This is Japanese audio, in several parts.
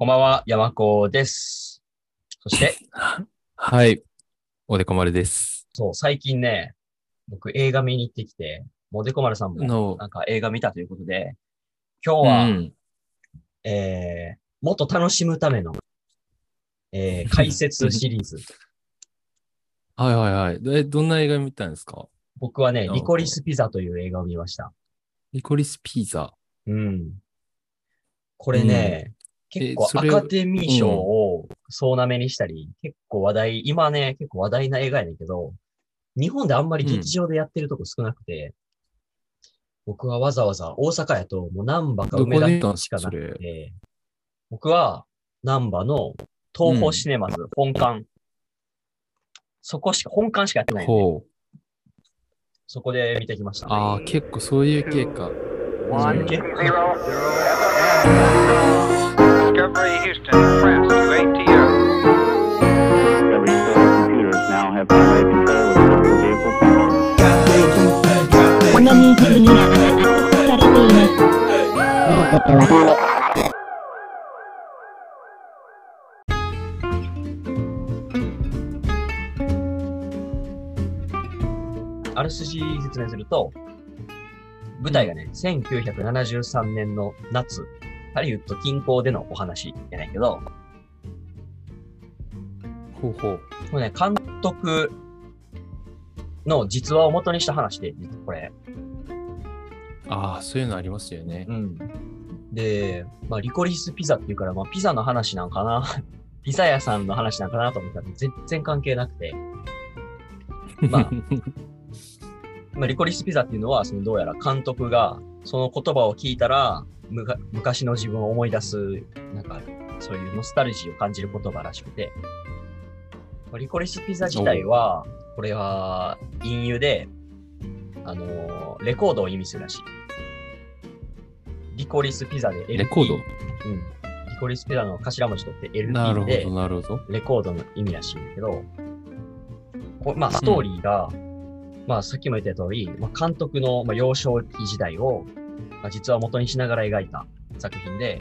こんばんは、山子です。そして、はい。おでこまるです。そう、最近ね、僕映画見に行ってきて、もうでこまるさんものなんか映画見たということで、今日は、うんえー、もっと楽しむための、えー、解説シリーズ。はいはいはい。え、どんな映画見たんですか？僕はね、うんリコリスピザという映画を見ました。リコリスピザ。うん。これね、結構アカデミー賞を総なめにしたり、結構話題、今ね、結構話題な映画やねんけど、日本であんまり劇場でやってるとこ少なくて、僕はわざわざ大阪やと、もう南波か梅田しかなくて、僕は南波の東宝シネマズ本館、そこしか、本館しかやってないんで、ほう。そこで見てきました。ああ、結構そういう系か。そういう系 Zero. Discovery Houston, France to ATO. Every cell computers now have primary control of local vehicle functions. この人数には圧迫されています。僕ってわかる。あらすじ説明すると、舞台がね、1973年の夏、ハリウッド近郊でのお話やねんけど、ほうほう。これね、監督の実話を元にした話で、これ。ああ、そういうのありますよね。うん。で、まあ、リコリスピザっていうから、まあ、ピザの話なんかな ピザ屋さんの話なんかなと思ったら全然関係なくて、まあ まあ、リコリスピザっていうのは、そのどうやら監督がその言葉を聞いたら、むか昔の自分を思い出す、なんか、そういうノスタルジーを感じる言葉らしくて、まあリコリスピザ自体は、これは隠喩で、あのーレコードを意味するらしい。リコリスピザで LP。レコード？うん。リコリスピザの頭文字取って LP でなるほど、、なるほど。レコードの意味らしいんだけど、こまあ、ストーリーが、まあ、さっきも言った通り、まあ、監督の、まあ、幼少期時代を、まあ、実は元にしながら描いた作品で、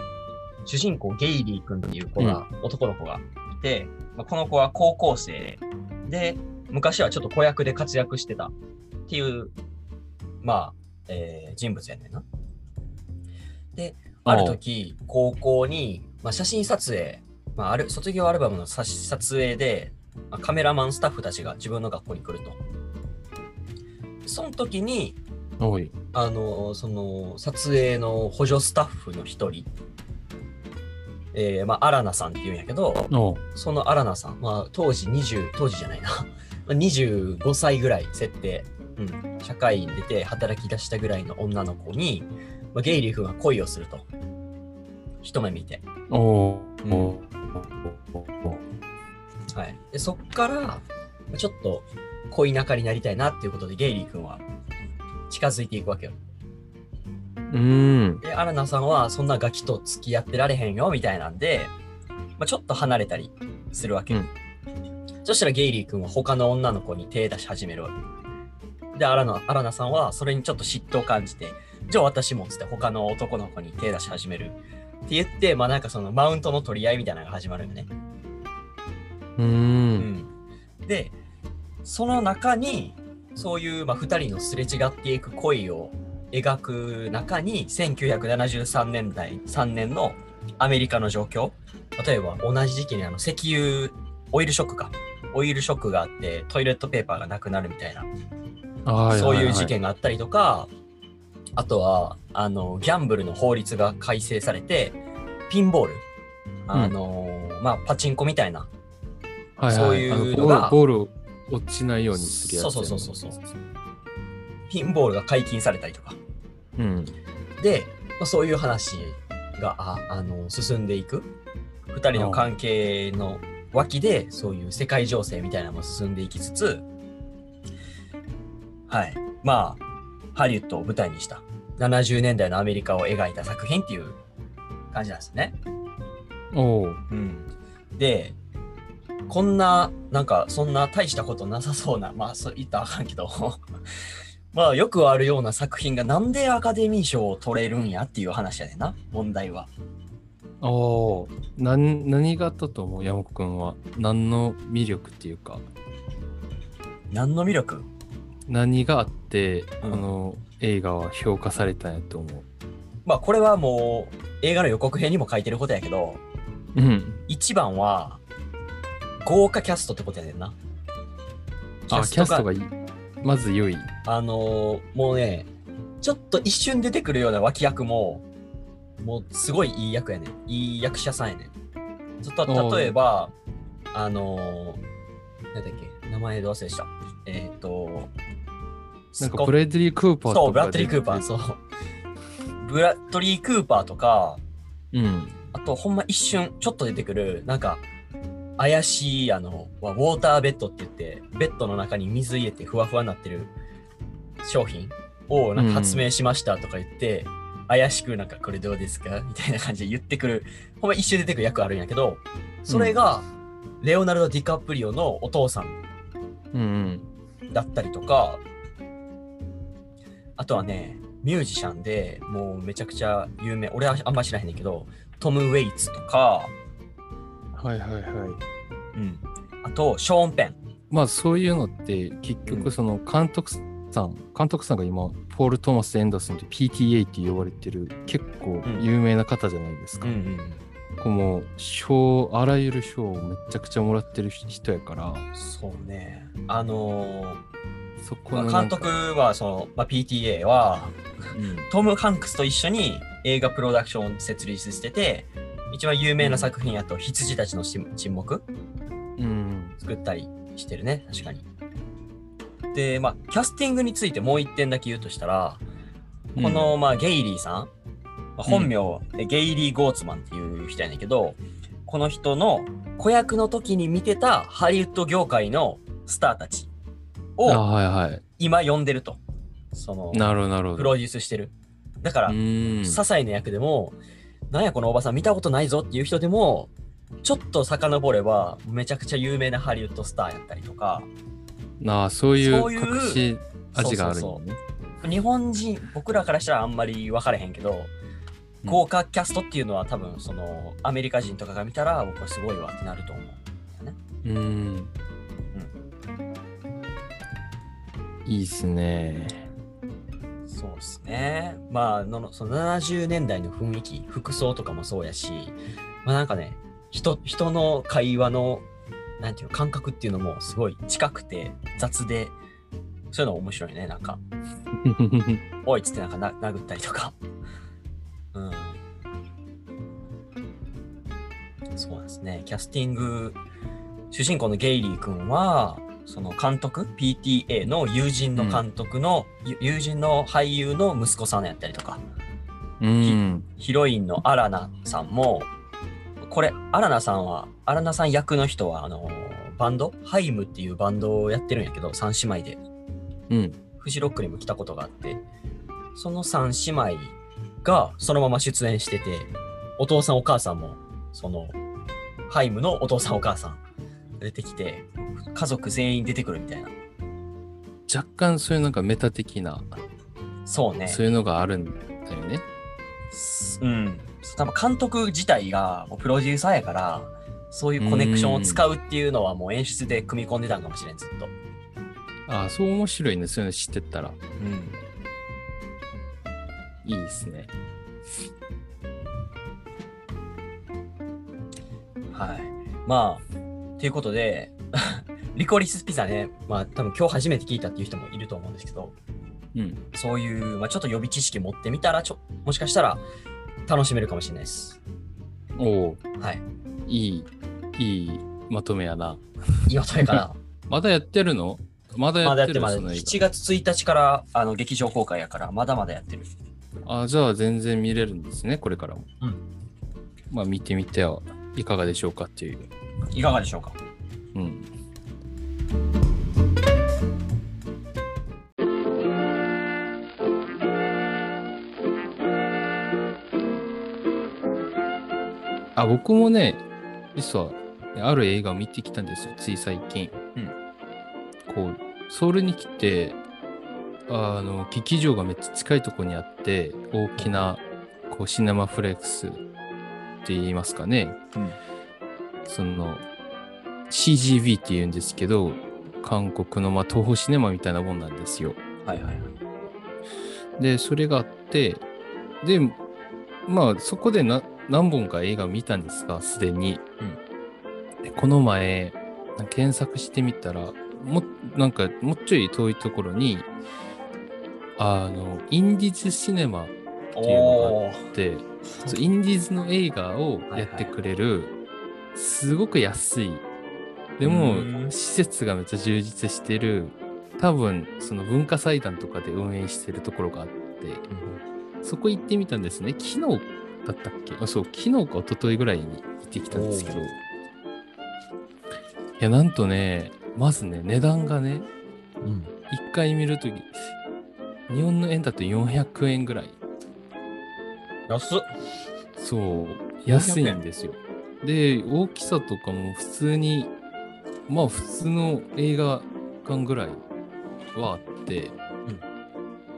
主人公ゲイリー君っていう子が、男の子がいて、まあ、この子は高校生で、昔はちょっと子役で活躍してたっていう、まあ、えー人物やねんな。で、ある時、高校に、まあ、写真撮影、まあ、ある卒業アルバムの撮撮影で、まあカメラマンスタッフたちが自分の学校に来ると。その時に。あの、その、撮影の補助スタッフの一人、えー、まあ、アラナさんって言うんやけど、そのアラナさん、まあ、当時20、当時じゃないな、まあ25歳ぐらい設定、うん、社会に出て働き出したぐらいの女の子に、まあ、ゲイリー君が恋をすると。一目見て。おう。うん。はい。で、そっから、まあちょっと恋仲になりたいなっていうことで、ゲイリー君は近づいていくわけよ。うーん。で、アラナさんはそんなガキと付き合ってられへんよ、みたいなんで、まあ、ちょっと離れたりするわけ。うんそしたらゲイリー君は他の女の子に手出し始めるわけ。で、アラナアラナさんはそれにちょっと嫉妬を感じて、じゃあ私もっつって他の男の子に手出し始める。って言って、まあなんかそのマウントの取り合いみたいなのが始まるよね。うー。うんん。で、その中に、そういう、まあ、二人のすれ違っていく恋を描く中に、1973年代、3年のアメリカの状況。例えば、同じ時期にあの、石油、オイルショックか。オイルショックがあって、トイレットペーパーがなくなるみたいな、はいそういう事。件があったりとか、あとは、あの、ギャンブルの法律が改正されて、ピンボール。あの、まあ、パチンコみたいな、はいはいそういうあのがボールボールを落ちないようにするやつ。そうそうそうそうそう。ピンボールが解禁されたりとか。うん。で、まあ、そういう話がああの進んでいく。二人の関係の脇で、そういう世界情勢みたいなのも進んでいきつつ、はい。まあ、ハリウッドを舞台にした70年代のアメリカを描いた作品っていう感じなんですね。おう。うん。で、こんな、なんか、そんな大したことなさそうな、まあ、そう言ったらあかんけど、まあ、よくあるような作品がなんでアカデミー賞を取れるんやっていう話やねんな、問題は。おお、何があったと思う山子くんは。何の魅力っていうか、何の魅力？何があって、うんあの映画は評価されたんやと思う。まあこれはもう映画の予告編にも書いてることやけど、うん。一番は豪華キャストってことやねんな。あ、キャストがいい。まず良い。あのーもうね、ちょっと一瞬出てくるような脇役も、もうすごいいい役やねん。いい役者さんやねん。ちょっと例えば、あのー、なんだっけ、名前ど忘れした。えっ、と、なんかブレッドリー・クーパーとかそう、ブラッドリー・クーパー、そう。ブラッドリー・クーパーとか、うん。あとほんま一瞬ちょっと出てくる、なんか、怪しい、あの、ウォーターベッドって言って、ベッドの中に水入れてふわふわになってる商品をなんか発明しましたとか言って、怪しくなんかこれどうですか？みたいな感じで言ってくる、ほんま一瞬出てくる役あるんやけど、それが、レオナルド・ディカプリオのお父さんうんだったりとか、あとはね、ミュージシャンでもうめちゃくちゃ有名、俺はあんま知らへんねんけど、トム・ウェイツとか、うん。はいはいはい。うん。あと、ショーン・ペン。まあそういうのって結うん局その監督さん、監督さんが今ポール・トーマス・エンダーソンって PTA って呼ばれてる結構うん有名な方じゃないですか。ん。こ賞あらゆる賞をめちゃくちゃもらってる人やからそうね。あのそこーのなんか監督は、その、まあ、PTA は、うんトム・ハンクスと一緒に映画プロダクションを設立してて、一番有名な作品やと、羊たちの沈沈黙？うん。作ったりしてるね、確かに。で、まあ、キャスティングについてもう一点だけ言うとしたら、この、まあ、ゲイリーさん、まあ本名、えゲイリー・ゴーツマンっていう人やねんけど、この人の子役の時に見てたハリウッド業界のスターたちあをはいはい。今呼んでると。その、なるほど。プロデュースしてる。だから、うん。些細な役でも、なんやこのおばさん見たことないぞっていう人でも、ちょっと遡れば、めちゃくちゃ有名なハリウッドスターやったりとか、なあそういうそういう隠し味があるよね。日本人、僕らからしたらあんまり分かれへんけど、うん。豪華キャストっていうのは多分、その、アメリカ人とかが見たら、僕はすごいわってなると思う。うん。いいっすねそうですね。まあ、ののその70年代の雰囲気、服装とかもそうやし、まあなんかね、人、人の会話の、なんていうの、感覚っていうのもすごい近くて雑で、そういうの面白いね。なんか、おいっつってなんかな殴ったりとか。うん。そうですね。キャスティング、主人公のゲイリー君は、その監督 ?PTA の友人の監督の、ゆ友人の俳優の息子さんやったりとか、うんヒロインのアラナさんも、これ、アラナさんは、アラナさん役の人は、あのバンド？ハイムっていうバンドをやってるんやけど、三姉妹で。うんフジロックにも来たことがあって、その三姉妹がそのまま出演してて、お父さんお母さんも、その、ハイムのお父さんお母さん出てきて、家族全員出てくるみたいな。若干そういうなんかメタ的なそうね。そういうのがあるんだよねすうん。多分監督自体がもうプロデューサーやから、そういうコネクションを使うっていうのはもう演出で組み込んでたんかもしれん、ずっと。ああそう面白いねそういうの知ってったらうん。いいですねはい。まあ、ということで、リコリスピザね、まあ多分今日初めて聞いたっていう人もいると思うんですけど、うん。そういう、まあ、ちょっと予備知識持ってみたら、ちょもしかしたら楽しめるかもしれないです。おおはい。いいいいまとめやな。今とれかな。まだやってるの？まだやまだやっるっててまだその映7月1日からあの劇場公開やから、まだまだやってる。画あじゃあ全然見れるんですねこれからも。うん。まあ見てみてはいかがでしょうかっていう。いかがでしょうか？うんあ僕もね実はある映画を見てきたんですよつい最近、うんこうソウルに来てあの劇場がめっちゃ近いところにあって大きなこうシネマフレックスっ言いますかね。うんその CGV って言うんですけど、韓国のまあ東宝シネマみたいなもんなんですよ。はいはいはい。で、それがあって、で、まあそこでな何本か映画を見たんですが、すでに。でこの前、検索してみたら、もなんかもうちょい遠いところに、あの、インディーズシネマっていうのがおあって、インディーズの映画をやってくれる、すごく安い、でうも施設がめっちゃ充実してる、多分その文化祭団とかで運営してるところがあって、そこ行ってみたんですね。昨日だったっけ？あそう、昨日か一昨日ぐらいに行ってきたんですけど、いや、なんとね、まずね、値段がね、うん。一回見るとき、日本の円だと400円ぐらい。安っ。そう、安いんですよ。で、大きさとかも普通に、まあ普通の映画館ぐらいはあって、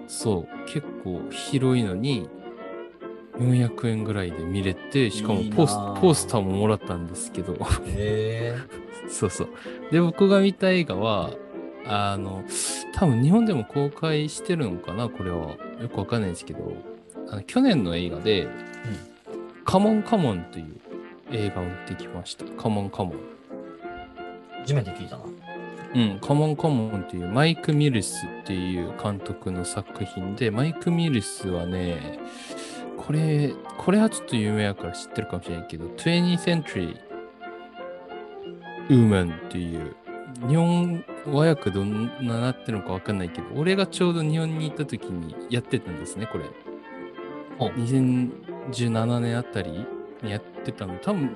そう、結構広いのに、400円ぐらいで見れて、しかもポスあポスターももらったんですけど。そうそう。で、僕が見た映画は、あの、多分日本でも公開してるのかな、これは。よくわかんないんですけど、あの去年の映画で、カモンカモンという映画を見てきました。カモンカモン。初めて聞いたな。うん、カモンカモンというマイク・ミルスっていう監督の作品で、マイク・ミルスはね、これ、これはちょっと有名やから知ってるかもしれないけど、20th Century Woman っていう、日本和訳どんななってるのかわかんないけど、俺がちょうど日本に行った時にやってたんですね、これ。ほう2017年あたりにやってたの。多分、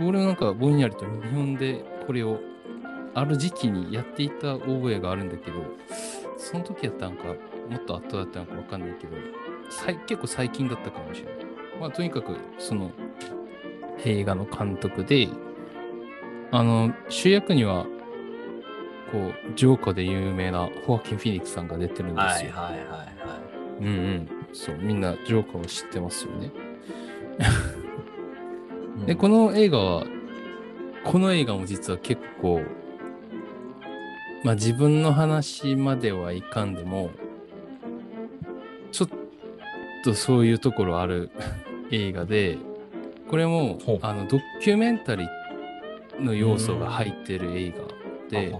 お俺なんかぼんやりと日本でこれをある時期にやっていた覚えがあるんだけど、その時やったんか、もっと後だったのかわかんないけど、結構最近だったかもしれない。まあ、とにかく、その、映画の監督で、あの、主役には、こう、ジョーカーで有名なホアキン・フィニックスさんが出てるんですよ。はいはいはいはい。うんうん。そう、みんなジョーカーを知ってますよね。で、この映画は、この映画も実は結構、まあ自分の話まではいかんでも、とそういうところある 映画で、これもあのドキュメンタリーの要素が入ってる映画で、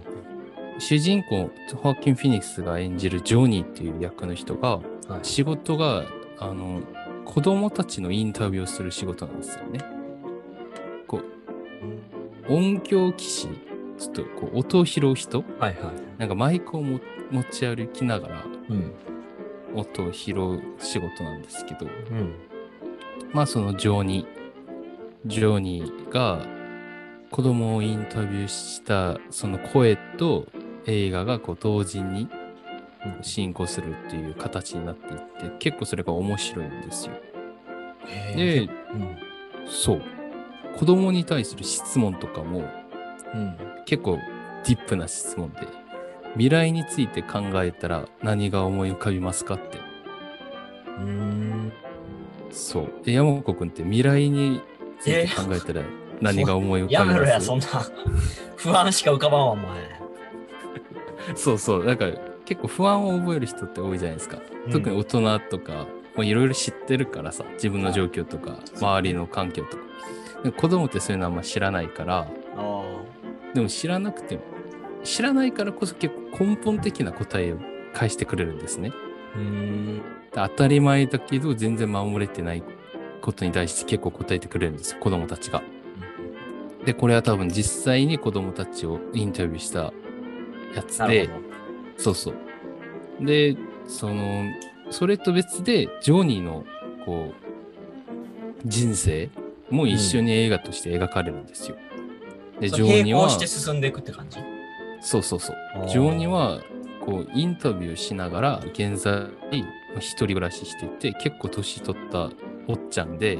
主人公、ホーキン・フィニックスが演じるジョニーっていう役の人が、はい仕事が、あの、子供たちのインタビューをする仕事なんですよね。こう、音響騎士、ちょっとこう音を拾う人？はいはい。なんかマイクをも持ち歩きながらうん。音を拾う仕事なんですけど、うん。まあそのジョニー、ジョニーが子供をインタビューしたその声と映画がこう同時に進行するっていう形になっていって、結構それが面白いんですよ。へで、うん。そう。子供に対する質問とかもうん。結構ディップな質問で、未来について考えたら何が思い浮かびますかって。うーん。そう。え山子くんって未来について考えたら何が思い浮かびます？やめろや、そんな。不安しか浮かばんわ、お前。そうそう。だから結構不安を覚える人って多いじゃないですか。特に大人とか、もういろいろ知ってるからさ、自分の状況とか、周りの環境とか。でも子供ってそういうのあんま知らないから、あでも知らなくても、知らないからこそ結構根本的な答えを返してくれるんですね。あ。うーん。当たり前だけど全然守れてないことに対して結構答えてくれるんですよ、子供たちが。で、これは多分実際に子供たちをインタビューしたやつでそうそう。で、その、それと別で、ジョニーの、こう、人生も一緒に映画として描かれるんですよ。で、ど。ジョニーは並行、して進んでいくって感じ？そうそうそう。ジョニーは、こう、インタビューしながら、現在、一人暮らししていて、結構年取ったおっちゃんで、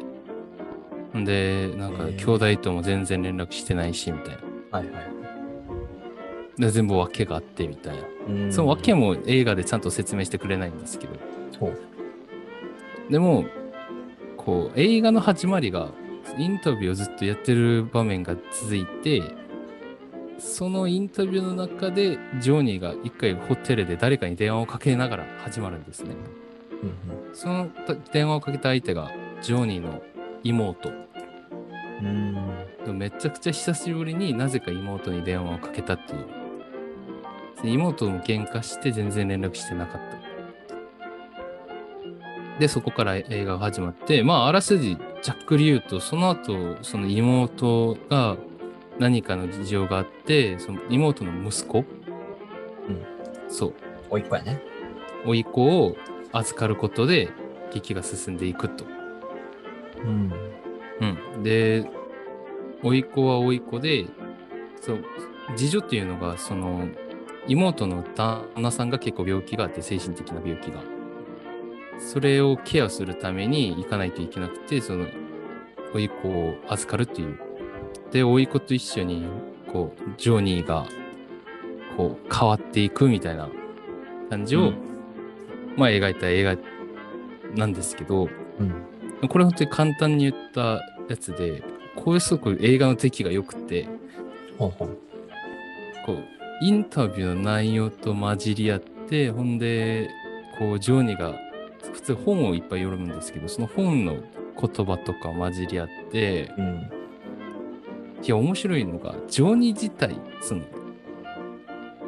んで、なんか、兄弟とも全然連絡してないし、みたいな。はいはい。で、全部訳があって、みたいな。うんその訳も映画でちゃんと説明してくれないんですけど。でも、こう、映画の始まりが、インタビューをずっとやってる場面が続いて、そのインタビューの中で、ジョニーが一回ホテルで誰かに電話をかけながら始まるんですね。うんその電話をかけた相手が、ジョニーの妹。うん。めちゃくちゃ久しぶりになぜか妹に電話をかけたっていう。で妹も喧嘩して全然連絡してなかった。で、そこから映画が始まって、まあ、あらすじ、ざっくり言うと、その後、その妹が何かの事情があって、その妹の息子、うんそう、おいっ子やね。甥っ子を預かることで劇が進んでいくと。うん。うん。で、甥っ子は甥っ子で、そう、次女っていうのが、その、妹の旦那さんが結構病気があって、精神的な病気が。それをケアするために行かないといけなくて、その、甥っ子を預かるっていう。で、甥っ子と一緒に、こう、ジョニーが、こう、変わっていくみたいな感じを、うんまあ、描いた映画なんですけど、うん。これ本当に簡単に言ったやつで、こういうすごく映画の出来が良くて、ほんほん。こう、インタビューの内容と混じり合って、ほんで、こう、ジョーニーが、普通本をいっぱい読むんですけど、その本の言葉とか混じり合って、うん。いや、面白いのが、ジョーニー自体、その、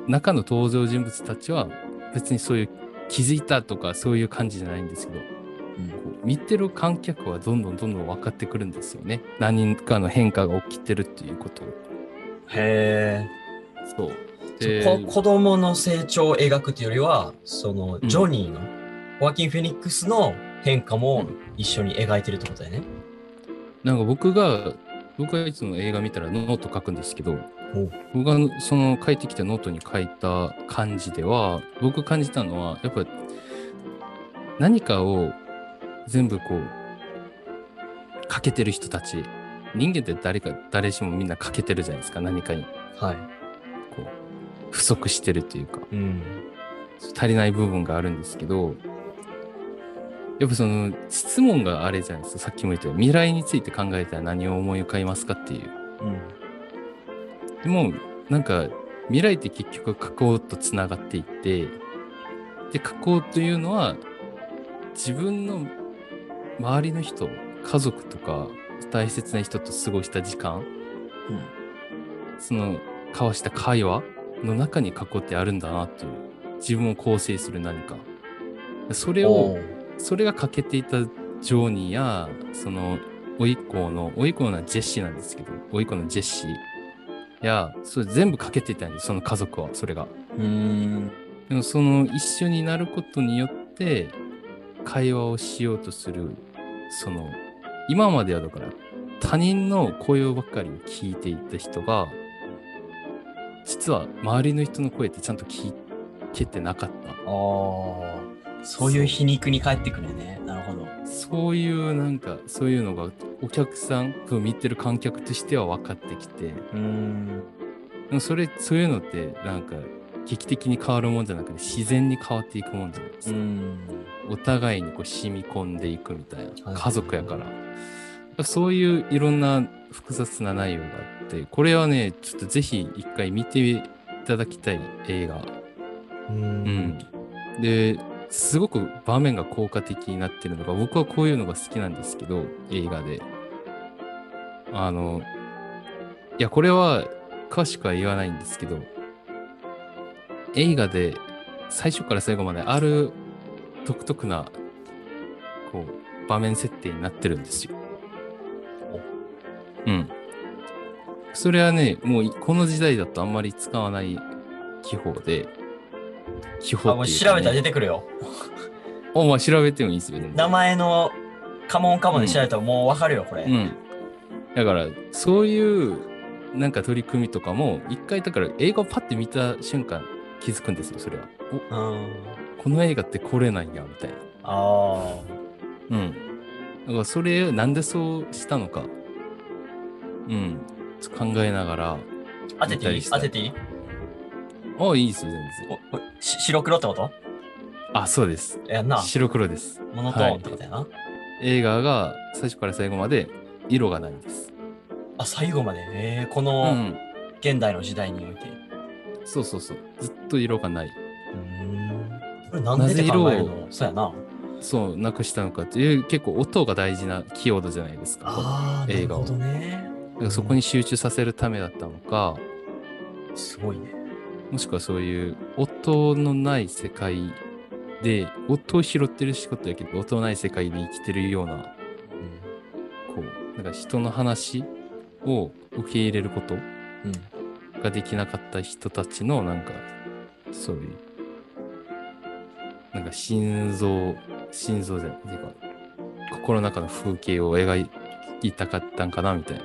中の登場人物たちは、別にそういう気づいたとかそういう感じじゃないんですけど、こう見てる観客はどんどんどんどん分かってくるんですよね。何かの変化が起きてるっていうことを。へそう。え。こ子供の成長を描くっていうよりは、その、うんジョニーの、ホアキン・フェニックスの変化も一緒に描いてるってことだよね。なんか僕が、僕がいつも映画見たらノート書くんですけどお、僕がその書いてきたノートに書いた感じでは、僕感じたのは、やっぱ何かを全部こう、欠けてる人たち、人間って誰か、誰しもみんな欠けてるじゃないですか、何かに。はい。こう、不足してるというか。うん。足りない部分があるんですけど、やっぱその質問があれじゃないですか、さっきも言ったように未来について考えたら何を思い浮かびますかっていう。うん。でも、なんか未来って結局加工とつながっていって、で、加工というのは自分の周りの人、家族とか大切な人と過ごした時間、うんその交わした会話の中に加工ってあるんだなっていう。自分を構成する何か。それを、それが欠けていたジョーニーや、その、甥っ子の、甥っ子のはジェシーなんですけど、甥っ子のジェシーや、それ全部欠けていたんです、その家族は、それが。うーん。でもその一緒になることによって、会話をしようとする、その、今まではだから、他人の声ばっかりを聞いていた人が、実は周りの人の声ってちゃんと聞けてなかった。ああ。そういう皮肉に帰ってくるね。なるほど。そういうなんかそういうのがお客さん見てる観客としては分かってきてうーん。でもそれそういうのってなんか劇的に変わるもんじゃなくて自然に変わっていくもんじゃないですか、うん。お互いにこう染み込んでいくみたいはない家族やから、そういういろんな複雑な内容があってこれはねちょっとぜひ一回見ていただきたい映画ううん。ですごく場面が効果的になってるのが僕はこういうのが好きなんですけど映画であのいやこれは詳しくは言わないんですけど映画で最初から最後まである独特なこう場面設定になってるんですよ。うん。それはね、もういこの時代だとあんまり使わない技法で、技法あ、もう調べたら出てくるよ。お前調べてもいいですよ、ね。名前のカモンカモンで調べたらもうわかるよ、これ。うん。だから、そういうなんか取り組みとかも、一回だから映画をパッて見た瞬間気づくんですよ、それは。おうん。この映画ってこれなんや、みたいな。あうん。だからそれ、なんでそうしたのか。うん。考えながら。あ。当てていい？当てていい？あ、いいですよ、全然。白黒ってこと？あ、そうです。やんな。白黒です。モノトーンってことやな。映画が最初から最後まで色がないんです。あ、最後まで？えー、こうのん。現代の時代において。そうそうそう。ずっと色がない。うん。これなんでって考えるの？そうやな。そう、なくしたのかっていう、結構音が大事なキーワードじゃないですか。ああ、な映画をるほどね。だからそこに集中させるためだったのか、すごいね。もしくはそういう音のない世界で、音を拾ってる仕事やけど、音のない世界で生きてるような、こう、なんか人の話を受け入れることうん。ができなかった人たちの、なんか、そういう、なんか心臓、心臓じゃない、ていうか、心の中の風景を描いたかったんかな、みたいな。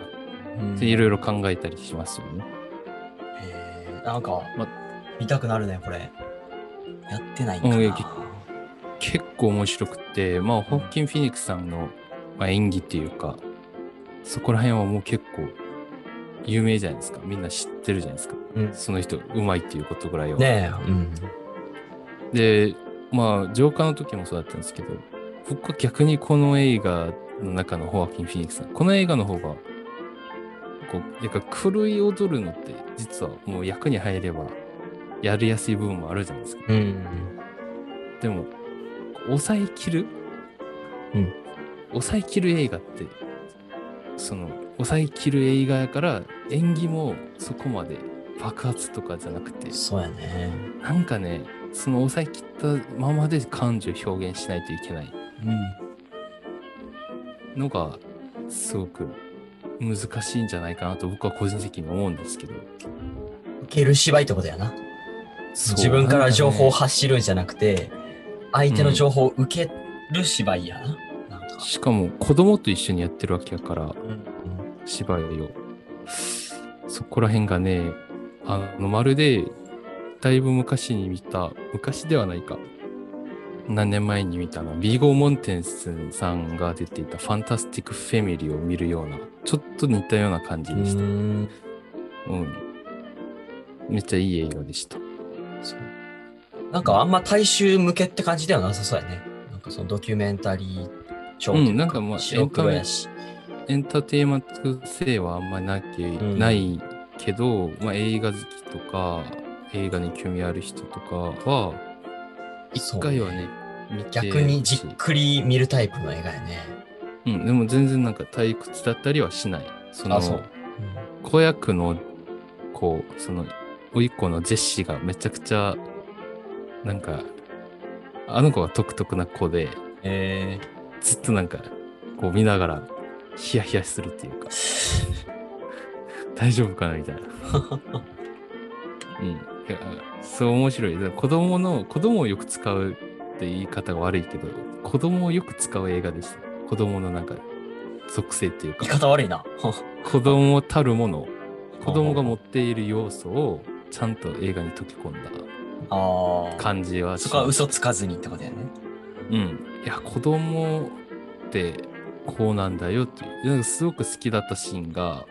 いろいろ考えたりしますよね。なんか、ま見たくなるね、これ。やってないかな。うん結構面白くて、まあ、ホッキン・フィニックスさんの、まあ、演技っていうか、そこら辺はもう結構有名じゃないですか。みんな知ってるじゃないですか。うんその人、うまいっていうことぐらいは。ねえ、うん。で、まあ、ジョーカーの時もそうだったんですけど、僕は逆にこの映画の中のホアキン・フィニックスさん、この映画の方が、こう、なんか狂い踊るのって、実はもう役に入れば、やりやすい部分もあるじゃないですか。うん。でも、抑えきる？うん。抑えきる映画って、その、抑えきる映画やから、演技もそこまで爆発とかじゃなくて、そうやね。なんかね、その抑えきったままで感情を表現しないといけないうん。のが、すごく難しいんじゃないかなと僕は個人的に思うんですけど。受ける芝居ってことやな。そう自分から情報を発しるんじゃなくて、相手の情報を受ける芝居やな。なんか。しかも子供と一緒にやってるわけやから、うん。芝居を。そこら辺がね、あの、まるで、だいぶ昔に見た、昔ではないか。何年前に見たの、ヴィゴ・モーテンセンさんが出ていたファンタスティック・ファミリーを見るような、ちょっと似たような感じでした。ん。うん。めっちゃいい映画でした。そうなんかあんま大衆向けって感じではなさそうやね。なんかそのドキュメンタリー調というか、うんなんかまあ白黒やし。エンターテインメント性はあんまりなきゃ、んないけど、まあ、映画好きとか、映画に興味ある人とかは、一回はね、見て逆にじっくり見るタイプの映画やね。うん、でも全然なんか退屈だったりはしない。そのあ、そう。子役の子、その、甥いっ子のジェシーがめちゃくちゃ、なんか、あの子が独特な子で、えずっとなんか、こう見ながら、ヒヤヒヤするっていうか、大丈夫かなみたいな。うん。そう面白い。子供の、子供をよく使うって言い方が悪いけど、子供をよく使う映画でした。子供のなんか、属性っていうか言い、方悪いな。子供たるもの、子供が持っている要素をちゃんと映画に溶け込んだ。感じはしそこは嘘つかずにってことやね。うん。いや、子供ってこうなんだよっていう。なんかすごく好きだったシーンが、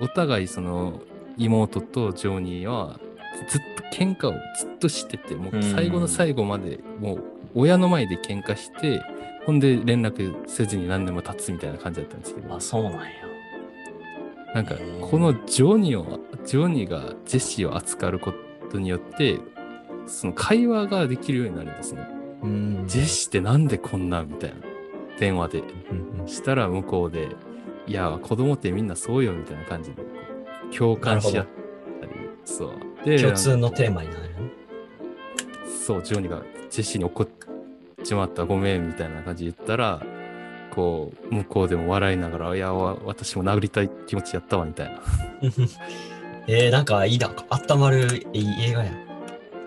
お互いその妹とジョニーはずっと喧嘩をずっとしてて、もう最後の最後までもう親の前で喧嘩して、ほんで連絡せずに何年も経つみたいな感じだったんですけどあ、、そうなんや。なんかこのジョニーを、ジョニーがジェシーを扱うことによって、その会話ができるようになるんですね。うんジェシーってなんでこんなみたいな。電話で。うんうんしたら向こうで、いや、子供ってみんなそうよみたいな感じで、共感し合ったり、そう。で、共通のテーマ。マになる。そう、ジョニーがジェシーに怒っちまった、ごめんみたいな感じで言ったら、こう、向こうでも笑いながら、いや、わ私も殴りたい気持ちやったわ、みたいな。えー、なんかいいな。温まるいい映画や。な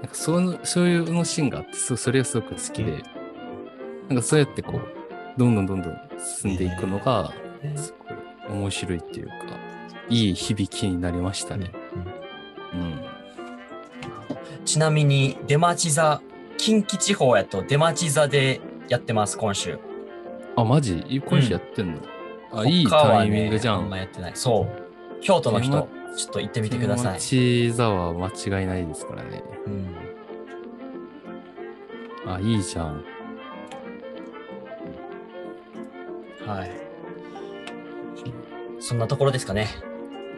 んかそういうそういうのシーンがあって、そそれがすごく好きで、なんかそうやってこう、どんどんどんどん進んでいくのが、すごい面白いっていうか、いい響きになりましたね。うん。ちなみに、出町座、近畿地方やと出町座でやってます、今週。あ、マジ？今週やってんの、あ、いいタイミングじゃあん。んまやってない。そう。京都の人出、ちょっと行ってみてください。町座は間違いないですからね。うん。あ、いいじゃん。はい。そんなところですかね。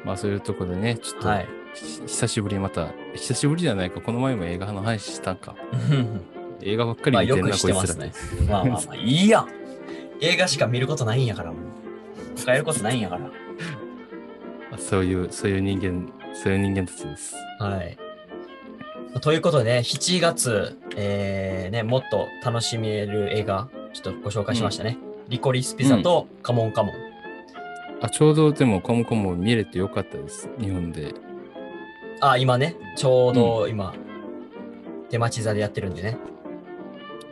まあそういうところでね、ちょっと、はい。ひ久しぶりにまた、久しぶりじゃないか、この前も映画の話したんか。映画ばっかりまあ見てんな、よくしてますね。まあまあまあ、いいやん。映画しか見ることないんやから、もう。使えることないんやから。そういう、そういう人間、そういう人間たちです。はい。ということでね、7月、えー、ね、もっと楽しめる映画、ちょっとご紹介しましたね。リコリスピザとカモンカモン。あ、ちょうどでも、コムコム見れてよかったです。日本で。あ、今ね、ちょうど今、出町座でやってるんでね。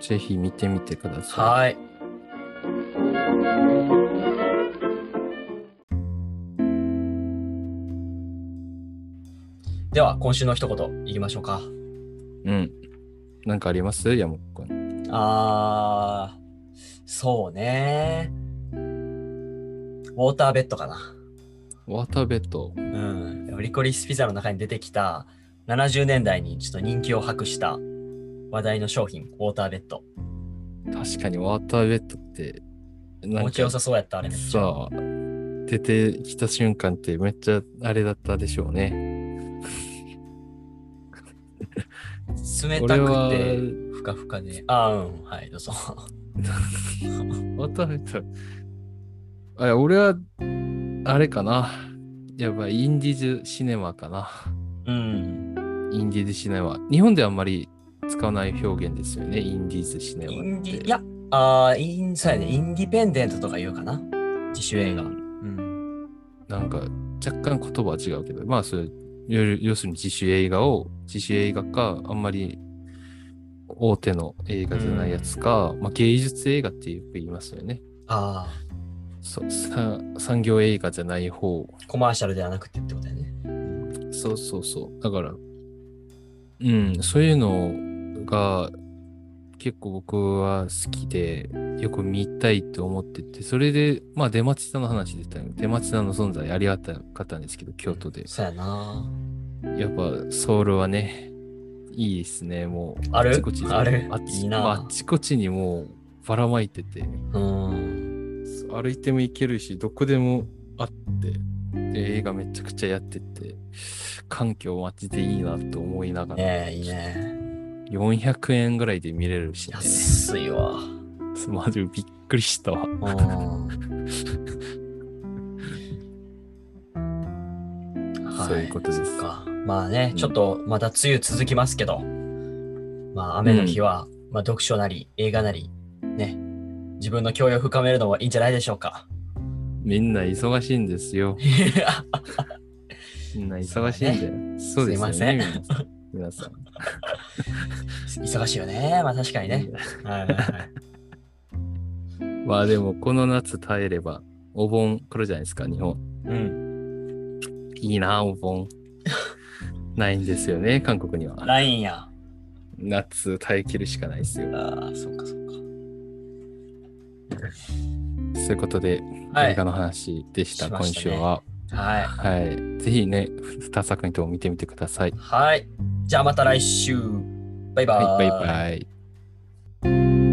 ぜひ見てみてくださはい。では、今週の一言いきましょうか。い。うん。なんかあります？山本君。あー、そうね。ウォーターベッドかな。ワーターベッド。うん。リコリスピザの中に出てきた70年代にちょっと人気を博した話題の商品、ウォーターベッド。確かにワーターベッドって、なんか気持ちよさそうやった、あれめっちゃ。さあ、出てきた瞬間ってめっちゃあれだったでしょうね。冷たくて、ふかふかで。あーうん、はい、どうぞ。ワーターベッド。あ俺は、あれかな。やっぱインディーズシネマかな。うん。インディーズシネマ。日本ではあんまり使わない表現ですよね。インディーズシネマって。インディ、いや、あーイン、そうやね、インディペンデントとか言うかな。自主映画。うん。なんか若干言葉は違うけど、まあそれ、要要するに自主映画を、自主映画か、あんまり大手の映画じゃないやつか、まあ芸術映画ってよく言いますよね。あそうさ産業映画じゃない方。あ、コマーシャルではなくてってことだよね。そうそうそう。だから、うん、そういうのが結構僕は好きで、よく見たいと思ってて、それで、まあ出町田の話でしたよ。出町田の存在ありがたかったんですけど、京都で。そうやな。やっぱソウルはね、いいですね。もう、ある？ちこちにあっちこちにもうばらまいてて、うん。歩いても行けるし、どこでもあって、で映画めちゃくちゃやってて、環境マジでいいなと思いながら、ねえ、いいね。400円ぐらいで見れるし、ね、安いわ。マジびっくりしたわ。そういうことです。か。まあね、ちょっとまた梅雨続きますけど、まあ雨の日は、まあ読書なり映画なり、ね、自分の教養を深めるのはいいんじゃないでしょうか。みんな忙しいんですよ。みんな忙しいんだよ。そうですよね。すいません皆さん。忙しいよね。まあ確かにね。はいはいはい。まあでも、この夏耐えれば、お盆来るじゃないですか、日本。うん。いいな、お盆。ないんですよね、韓国には。ラインや。夏耐えきるしかないですよ。ああ、そっかそっ そういうことで、か。はい映画。の話でした、今しましたね週は。はい。はい。ぜひね、2作品とも見てみてください。はい。じゃあまた来週。バイバーイ。はい、バイバイ。